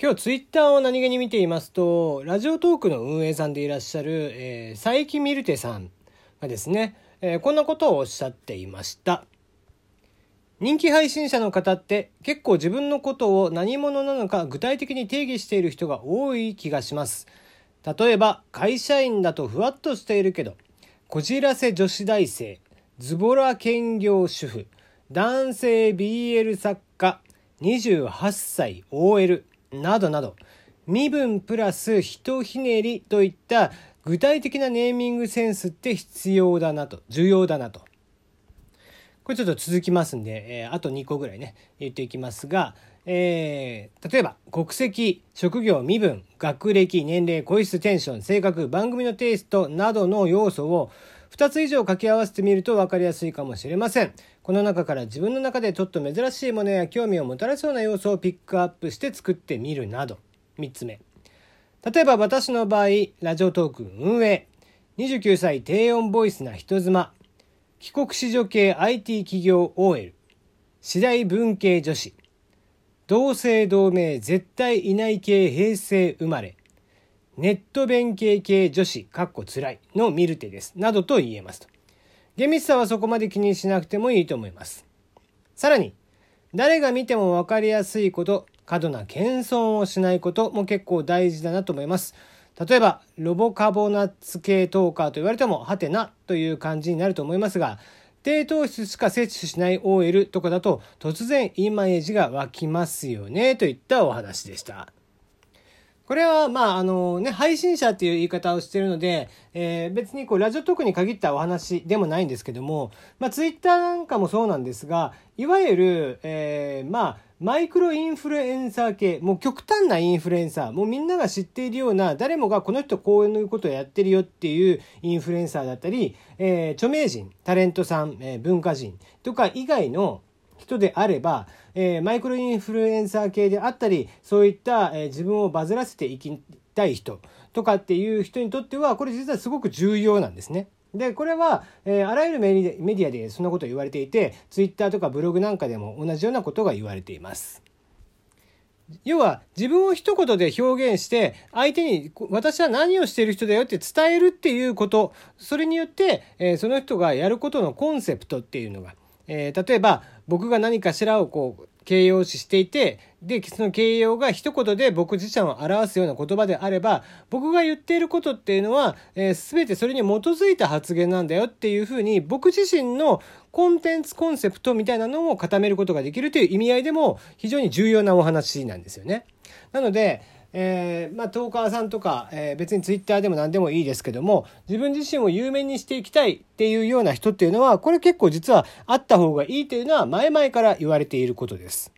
今日ツイッターを何気に見ていますと、ラジオトークの運営さんでいらっしゃる、えー、佐伯ミルテさんがですね、えー、こんなことをおっしゃっていました。人気配信者の方って結構自分のことを何者なのか具体的に定義している人が多い気がします。例えば会社員だとふわっとしているけど、こじらせ女子大生、ズボラ兼業主婦、男性 BL 作家、28歳 OL、などなど身分プラスひとひねりといった具体的なネーミングセンスって必要だなと重要だなと。これちょっと続きますんで、えー、あと2個ぐらいね言っていきますが、えー、例えば国籍職業身分学歴年齢個室テンション性格番組のテイストなどの要素を2つ以上掛け合わせてみると分かりやすいかもしれません。この中から自分の中でちょっと珍しいものや興味をもたらすような要素をピックアップして作ってみるなど。3つ目。例えば私の場合、ラジオトーク運営。29歳低音ボイスな人妻。帰国子女系 IT 企業 OL。次第文系女子。同姓同名絶対いない系平成生まれ。ネット弁慶系女子、かっこ辛いの見る手です。などと言えますと。厳密さはそこまで気にしなくてもいいと思います。さらに、誰が見ても分かりやすいこと、過度な謙遜をしないことも結構大事だなと思います。例えば、ロボカボナッツ系トーカーと言われても、はてなという感じになると思いますが、低糖質しか摂取しない OL とかだと、突然イマージが湧きますよね、といったお話でした。これは、まあ、あのね、配信者っていう言い方をしてるので、えー、別にこう、ラジオトークに限ったお話でもないんですけども、まあ、ツイッターなんかもそうなんですが、いわゆる、えー、まあ、マイクロインフルエンサー系、もう極端なインフルエンサー、もうみんなが知っているような、誰もがこの人こういうことをやってるよっていうインフルエンサーだったり、えー、著名人、タレントさん、えー、文化人とか以外の人であれば、えー、マイクロインフルエンサー系であったりそういった、えー、自分をバズらせていきたい人とかっていう人にとってはこれ実はすごく重要なんですね。でこれは、えー、あらゆるメディアでそんなことを言われていてツイッターとかブログなんかでも同じようなことが言われています。要は自分を一言で表現して相手に私は何をしている人だよって伝えるっていうことそれによって、えー、その人がやることのコンセプトっていうのがえー、例えば僕が何かしらをこう形容詞していてでその形容が一言で僕自身を表すような言葉であれば僕が言っていることっていうのは、えー、全てそれに基づいた発言なんだよっていうふうに僕自身のコンテンツコンセプトみたいなのを固めることができるという意味合いでも非常に重要なお話なんですよね。なのでえー、まあ、トーカーさんとか、えー、別にツイッターでも何でもいいですけども、自分自身を有名にしていきたいっていうような人っていうのは、これ結構実はあった方がいいというのは前々から言われていることです。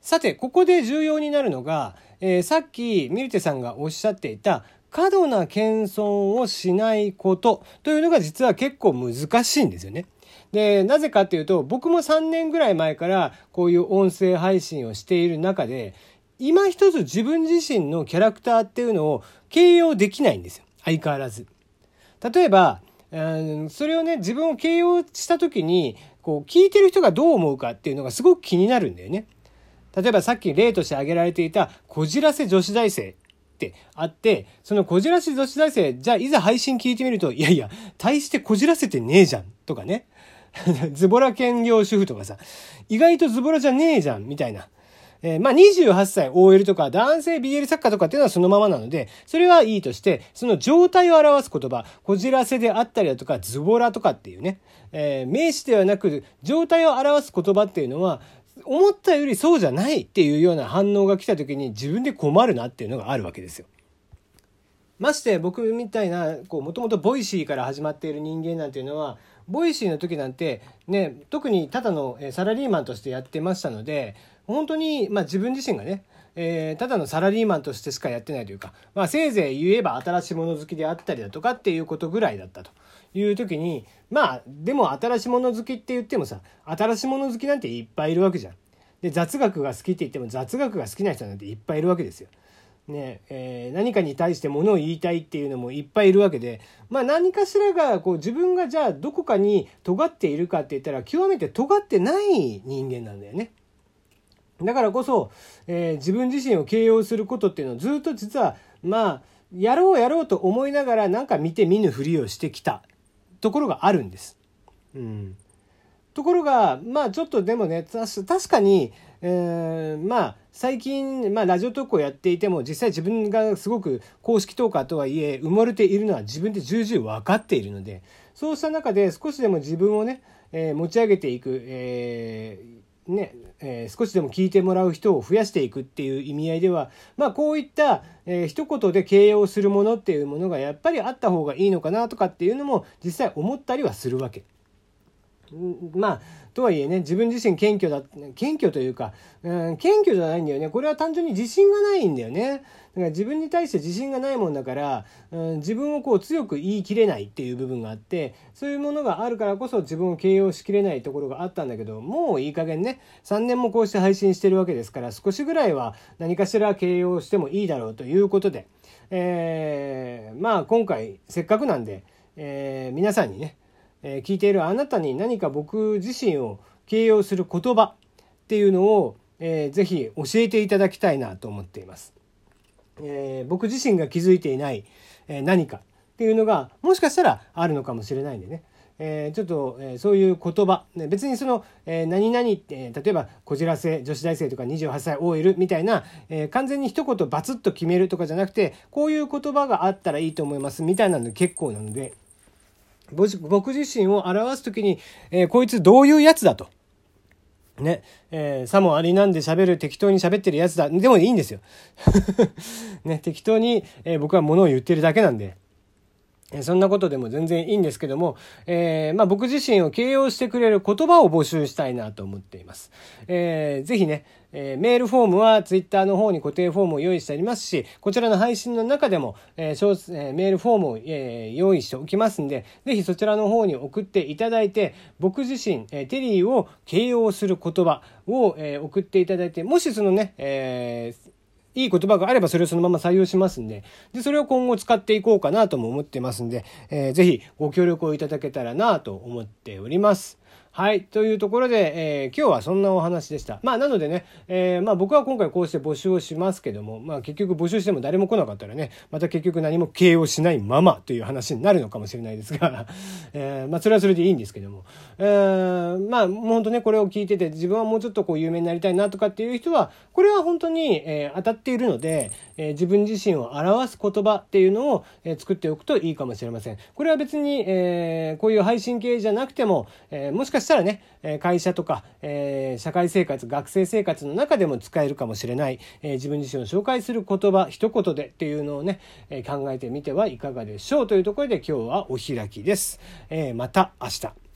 さて、ここで重要になるのが、えー、さっきミルテさんがおっしゃっていた、過度な謙遜をしないことというのが実は結構難しいんですよね。で、なぜかっていうと、僕も3年ぐらい前からこういう音声配信をしている中で、今一つ自分自身のキャラクターっていうのを形容できないんですよ。相変わらず。例えば、それをね、自分を形容した時に、こう、聞いてる人がどう思うかっていうのがすごく気になるんだよね。例えばさっき例として挙げられていた、こじらせ女子大生ってあって、そのこじらせ女子大生、じゃあいざ配信聞いてみると、いやいや、大してこじらせてねえじゃん、とかね。ズボラ兼業主婦とかさ、意外とズボラじゃねえじゃん、みたいな。えー、まあ、28歳 OL とか男性 BL 作家とかっていうのはそのままなので、それはいいとして、その状態を表す言葉、こじらせであったりだとか、ズボラとかっていうね、えー、名詞ではなく、状態を表す言葉っていうのは、思ったよりそうじゃないっていうような反応が来た時に自分で困るなっていうのがあるわけですよ。まして僕みたいな、こう、もともと Voicyから始まっている人間なんていうのは、 Voicyの時なんて、ね、特にただのサラリーマンとしてやってましたので、本当に、まあ、自分自身がね、えー、ただのサラリーマンとしてしかやってないというか、まあ、せいぜい言えば新しいもの好きであったりだとかっていうことぐらいだったという時にまあでも新しいもの好きって言ってもさ新しいもの好きなんていっぱいいるわけじゃん。で雑学が好きって言っても雑学が好きな人なんていっぱいいるわけですよ。ねえー、何かに対してものを言いたいっていうのもいっぱいいるわけで、まあ、何かしらがこう自分がじゃあどこかに尖っているかって言ったら極めて尖ってない人間なんだよね。だからこそ、えー、自分自身を形容することっていうのをずっと実はまあやろうやろうと思いながらなんか見て見ぬふりをしてきたところがあるんです。うん、ところがまあちょっとでもね確かに、えー、まあ最近、まあ、ラジオトークをやっていても実際自分がすごく公式トーカーとはいえ埋もれているのは自分で重々分かっているのでそうした中で少しでも自分をね、えー、持ち上げていく、えー、ねえー、少しでも聞いてもらう人を増やしていくっていう意味合いでは、まあ、こういった、えー、一言で形容するものっていうものがやっぱりあった方がいいのかなとかっていうのも実際思ったりはするわけ。まあとはいえね自分自身謙虚だ謙虚というか、うん、謙虚じゃないんだよね。これは単純に自信がないんだよね。だから自分に対して自信がないもんだから、うん、自分をこう強く言い切れないっていう部分があってそういうものがあるからこそ自分を形容しきれないところがあったんだけどもういい加減ね3年もこうして配信してるわけですから少しぐらいは何かしら形容してもいいだろうということで、えー、まあ今回せっかくなんで、えー、皆さんにねえ聞いているあなたに何か僕自身を形容する言葉っていうのを、えー、ぜひ教えていただきたいなと思っています。えー、僕自身が気づいていない、えー、何かっていうのがもしかしたらあるのかもしれないんでね、えー、ちょっと、えー、そういう言葉、ね、別にその、えー、何々って、例えばこじらせ女子大生とか28歳 OL みたいな、え、完全に一言バツッと決めるとかじゃなくてこういう言葉があったらいいと思いますみたいなの結構なので。僕自身を表す時に、えー、こいつどういうやつだと。ね、えー、さもありなんで喋る適当に喋ってるやつだ。でもいいんですよ。ね、適当に、えー、僕は物を言ってるだけなんで。そんなことでも全然いいんですけども、えー、まあ、僕自身を形容してくれる言葉を募集したいなと思っています。えー、ぜひね、えー、メールフォームはツイッターの方に固定フォームを用意してありますし、こちらの配信の中でも、えーえー、メールフォームを、えー、用意しておきますんで、ぜひそちらの方に送っていただいて、僕自身、えー、テリーを形容する言葉を、えー、送っていただいて、もしそのね、えーいい言葉があればそれをそのまま採用しますんで、で、それを今後使っていこうかなとも思ってますんで、えー、ぜひご協力をいただけたらなと思っております。はい。というところで、えー、今日はそんなお話でした。まあ、なのでね、えー、まあ僕は今回こうして募集をしますけども、まあ結局募集しても誰も来なかったらね、また結局何も経営をしないままという話になるのかもしれないですが、えー、まあそれはそれでいいんですけども、えー、まあもう本当ね、これを聞いてて自分はもうちょっとこう有名になりたいなとかっていう人は、これは本当に、え、当たっているので、え、自分自身を表す言葉っていうのを、え、作っておくといいかもしれません。これは別に、え、こういう配信系じゃなくても、え、もしかししたらね、会社とか、え、社会生活、学生生活の中でも使えるかもしれない、え、自分自身を紹介する言葉、一言でっていうのをね、え、考えてみてはいかがでしょうというところで今日はお開きです。え、また明日。